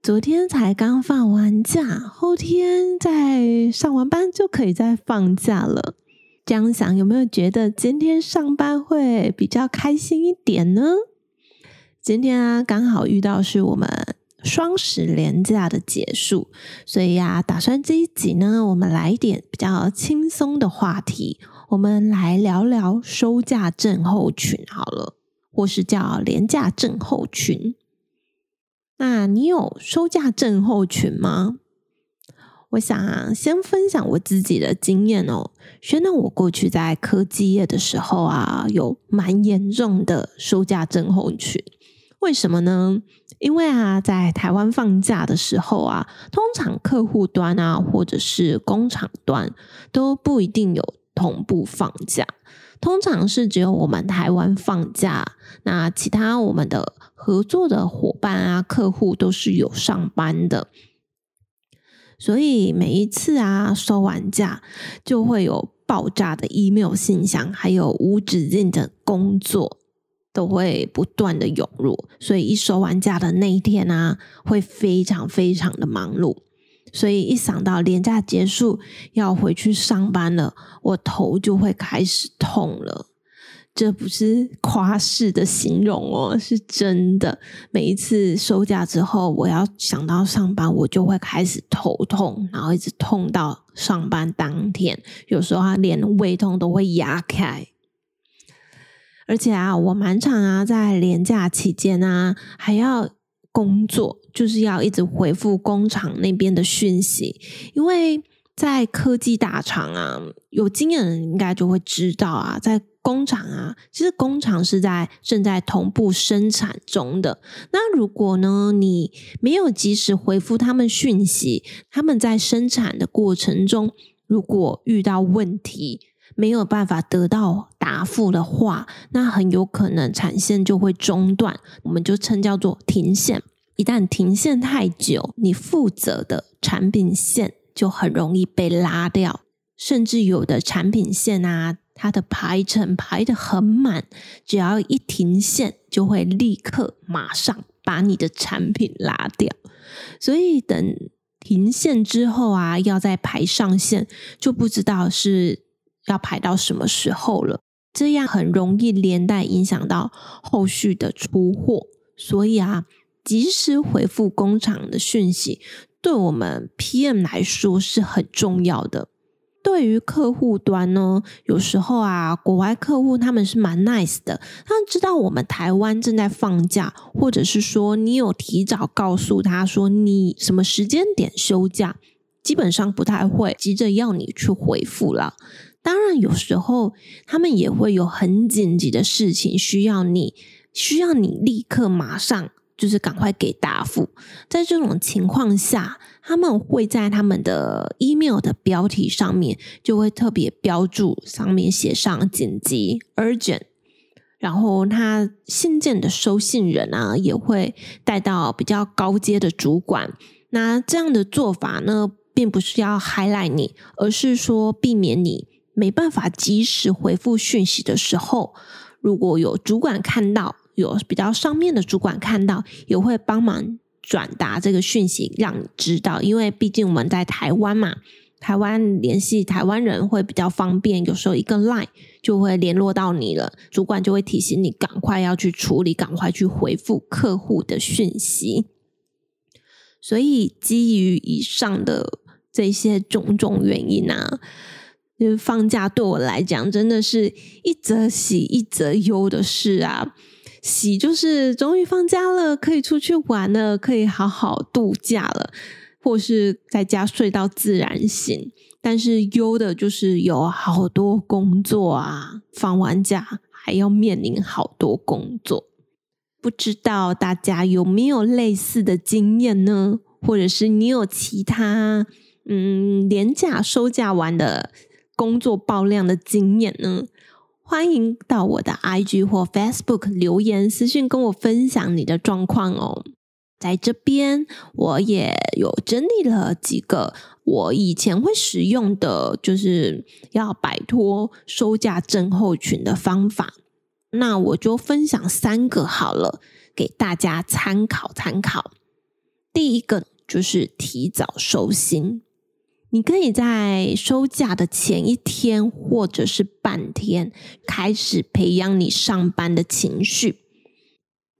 昨天才刚放完假，后天再上完班就可以再放假了。这样想，有没有觉得今天上班会比较开心一点呢？今天啊，刚好遇到是我们双十连假的结束，所以呀，打算这一集呢，我们来一点比较轻松的话题，我们来聊聊收假症候群好了，或是叫廉价症候群。那你有收假症候群吗？我想啊，先分享我自己的经验哦。说到我过去在科技业的时候啊，有蛮严重的收假症候群。为什么呢？因为啊，在台湾放假的时候啊，通常客户端啊，或者是工厂端都不一定有同步放假。通常是只有我们台湾放假，那其他我们的合作的伙伴啊、客户都是有上班的。所以每一次啊，收完假就会有爆炸的 email 信箱，还有无止境的工作都会不断的涌入。所以一收完假的那一天啊，会非常非常的忙碌。所以一想到连假结束要回去上班了，我头就会开始痛了。这不是夸饰的形容哦，是真的。每一次收假之后，我要想到上班，我就会开始头痛，然后一直痛到上班当天。有时候，连胃痛都会压开。而且啊，我蛮常啊，在连假期间啊，还要工作，就是要一直回复工厂那边的讯息，因为在科技大厂啊，有经验的人应该就会知道啊，在工厂啊，其实工厂是在正在同步生产中的。那如果呢，你没有及时回复他们讯息，他们在生产的过程中，如果遇到问题，没有办法得到答复的话，那很有可能产线就会中断，我们就称叫做停线。一旦停线太久，你负责的产品线就很容易被拉掉，甚至有的产品线啊。它的排程排得很满，只要一停线，就会立刻马上把你的产品拉掉。所以等停线之后啊，要再排上线，就不知道是要排到什么时候了。这样很容易连带影响到后续的出货。所以啊，及时回复工厂的讯息，对我们 PM 来说是很重要的。对于客户端呢，有时候啊，国外客户他们是蛮 nice 的，他知道我们台湾正在放假，或者是说你有提早告诉他说你什么时间点休假，基本上不太会急着要你去回复了。当然，有时候他们也会有很紧急的事情需要你，需要你立刻马上。就是赶快给答复，在这种情况下，他们会在他们的 email 的标题上面就会特别标注，上面写上紧急 urgent，然后他信件的收信人啊也会带到比较高阶的主管。那这样的做法呢，并不是要 highlight 你，而是说避免你没办法及时回复讯息的时候，如果有主管看到。有比较上面的主管看到，也会帮忙转达这个讯息，让你知道。因为毕竟我们在台湾嘛，台湾联系台湾人会比较方便。有时候一个 line 就会联络到你了，主管就会提醒你赶快要去处理，赶快去回复客户的讯息。所以基于以上的这些种种原因啊，就是放假对我来讲真的是一则喜一则忧的事啊。喜就是终于放假了，可以出去玩了，可以好好度假了，或是在家睡到自然醒。但是忧的就是有好多工作啊，放完假还要面临好多工作。不知道大家有没有类似的经验呢？或者是你有其他嗯连假收假完的工作爆量的经验呢？欢迎到我的 IG 或 Facebook 留言私讯跟我分享你的状况哦。在这边，我也有整理了几个我以前会使用的，就是要摆脱收假症候群的方法。那我就分享三个好了，给大家参考参考。第一个就是提早收心。你可以在收假的前一天或者是半天开始培养你上班的情绪。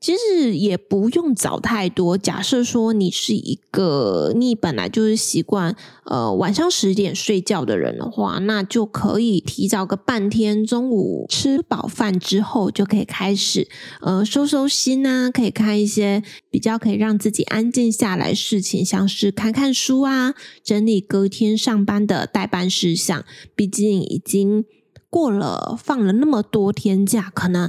其实也不用早太多。假设说你是一个你本来就是习惯呃晚上十点睡觉的人的话，那就可以提早个半天，中午吃饱饭之后就可以开始呃收收心啊，可以看一些比较可以让自己安静下来事情，像是看看书啊，整理隔天上班的待办事项。毕竟已经过了放了那么多天假，可能。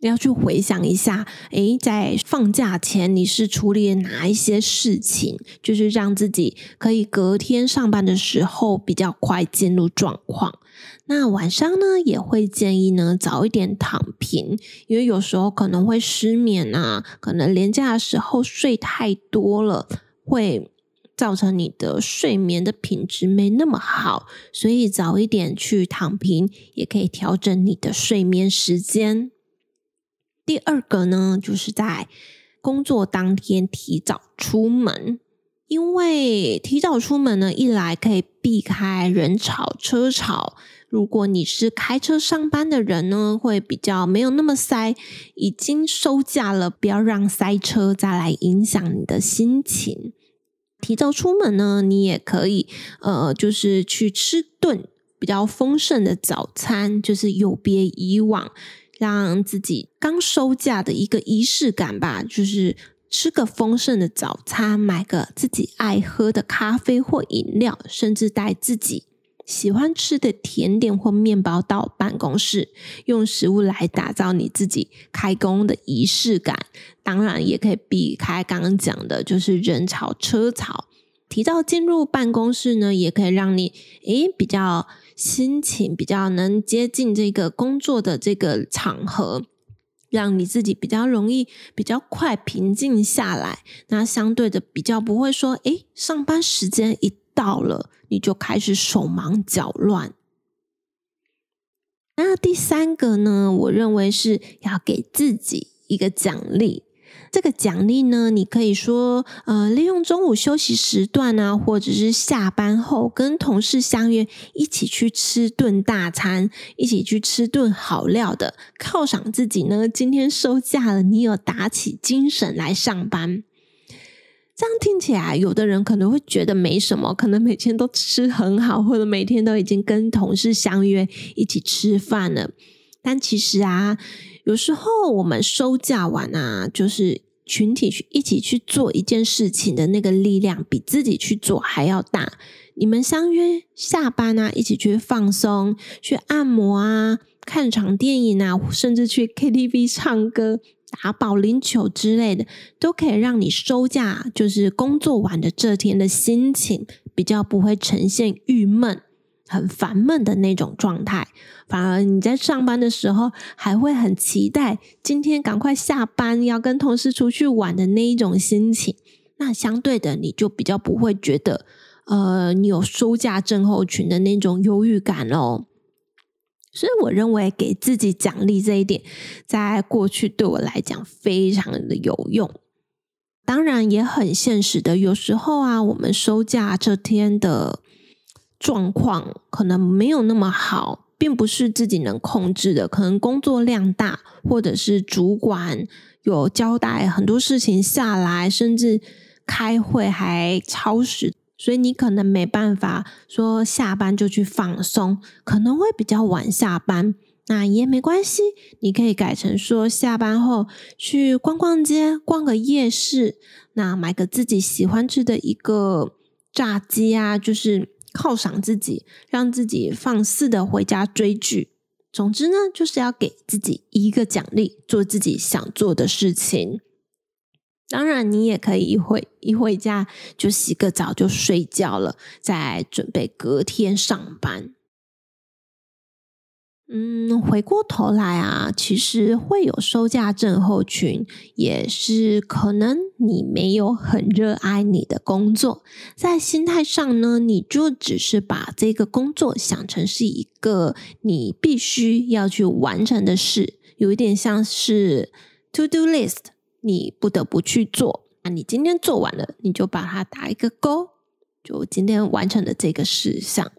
要去回想一下，诶，在放假前你是处理哪一些事情，就是让自己可以隔天上班的时候比较快进入状况。那晚上呢，也会建议呢早一点躺平，因为有时候可能会失眠啊，可能连假的时候睡太多了，会造成你的睡眠的品质没那么好，所以早一点去躺平，也可以调整你的睡眠时间。第二个呢，就是在工作当天提早出门，因为提早出门呢，一来可以避开人潮车潮。如果你是开车上班的人呢，会比较没有那么塞。已经收假了，不要让塞车再来影响你的心情。提早出门呢，你也可以呃，就是去吃顿比较丰盛的早餐，就是有别以往。让自己刚收假的一个仪式感吧，就是吃个丰盛的早餐，买个自己爱喝的咖啡或饮料，甚至带自己喜欢吃的甜点或面包到办公室，用食物来打造你自己开工的仪式感。当然，也可以避开刚刚讲的，就是人潮车潮。提早进入办公室呢，也可以让你诶比较。心情比较能接近这个工作的这个场合，让你自己比较容易、比较快平静下来。那相对的，比较不会说，诶，上班时间一到了，你就开始手忙脚乱。那第三个呢，我认为是要给自己一个奖励。这个奖励呢，你可以说，呃，利用中午休息时段啊，或者是下班后跟同事相约，一起去吃顿大餐，一起去吃顿好料的，犒赏自己呢。今天收假了，你有打起精神来上班。这样听起来，有的人可能会觉得没什么，可能每天都吃很好，或者每天都已经跟同事相约一起吃饭了。但其实啊，有时候我们收假完啊，就是群体去一起去做一件事情的那个力量，比自己去做还要大。你们相约下班啊，一起去放松，去按摩啊，看场电影啊，甚至去 KTV 唱歌、打保龄球之类的，都可以让你收假，就是工作完的这天的心情比较不会呈现郁闷。很烦闷的那种状态，反而你在上班的时候还会很期待今天赶快下班，要跟同事出去玩的那一种心情。那相对的，你就比较不会觉得，呃，你有收假症候群的那种忧郁感哦。所以我认为给自己奖励这一点，在过去对我来讲非常的有用。当然也很现实的，有时候啊，我们收假这天的。状况可能没有那么好，并不是自己能控制的。可能工作量大，或者是主管有交代很多事情下来，甚至开会还超时，所以你可能没办法说下班就去放松，可能会比较晚下班。那也没关系，你可以改成说下班后去逛逛街，逛个夜市，那买个自己喜欢吃的一个炸鸡啊，就是。犒赏自己，让自己放肆的回家追剧。总之呢，就是要给自己一个奖励，做自己想做的事情。当然，你也可以一回一回家就洗个澡就睡觉了，再准备隔天上班。嗯，回过头来啊，其实会有收假症候群，也是可能你没有很热爱你的工作，在心态上呢，你就只是把这个工作想成是一个你必须要去完成的事，有一点像是 to do list，你不得不去做。那你今天做完了，你就把它打一个勾，就今天完成的这个事项。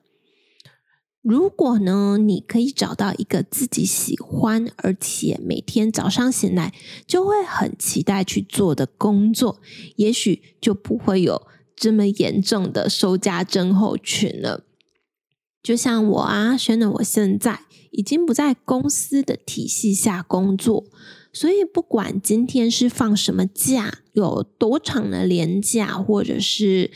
如果呢，你可以找到一个自己喜欢，而且每天早上醒来就会很期待去做的工作，也许就不会有这么严重的收假症候群了。就像我啊，选了我现在已经不在公司的体系下工作，所以不管今天是放什么假，有多长的连假，或者是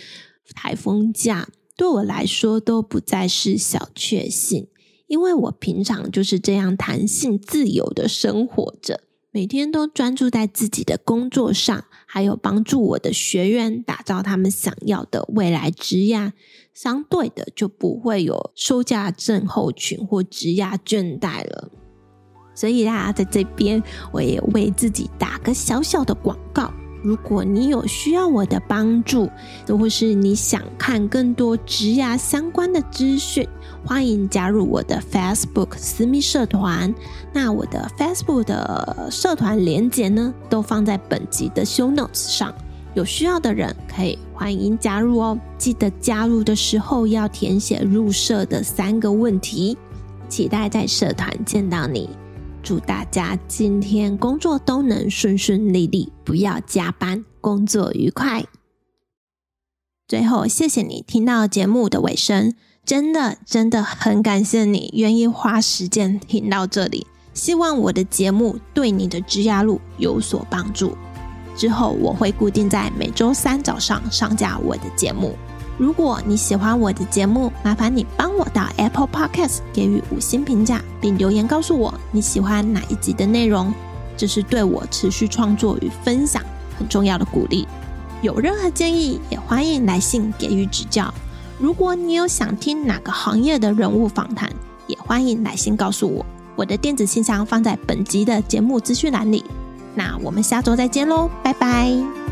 台风假。对我来说都不再是小确幸，因为我平常就是这样弹性自由的生活着，每天都专注在自己的工作上，还有帮助我的学员打造他们想要的未来职涯，相对的就不会有收假症候群或职业倦怠了。所以啦，在这边我也为自己打个小小的广告。如果你有需要我的帮助，或是你想看更多职涯相关的资讯，欢迎加入我的 Facebook 私密社团。那我的 Facebook 的社团连结呢，都放在本集的 Show Notes 上，有需要的人可以欢迎加入哦。记得加入的时候要填写入社的三个问题，期待在社团见到你。祝大家今天工作都能顺顺利利，不要加班，工作愉快。最后，谢谢你听到节目的尾声，真的真的很感谢你愿意花时间听到这里。希望我的节目对你的职涯路有所帮助。之后我会固定在每周三早上上架我的节目。如果你喜欢我的节目，麻烦你帮我到 Apple Podcast 给予五星评价，并留言告诉我你喜欢哪一集的内容，这是对我持续创作与分享很重要的鼓励。有任何建议，也欢迎来信给予指教。如果你有想听哪个行业的人物访谈，也欢迎来信告诉我。我的电子信箱放在本集的节目资讯栏里。那我们下周再见喽，拜拜。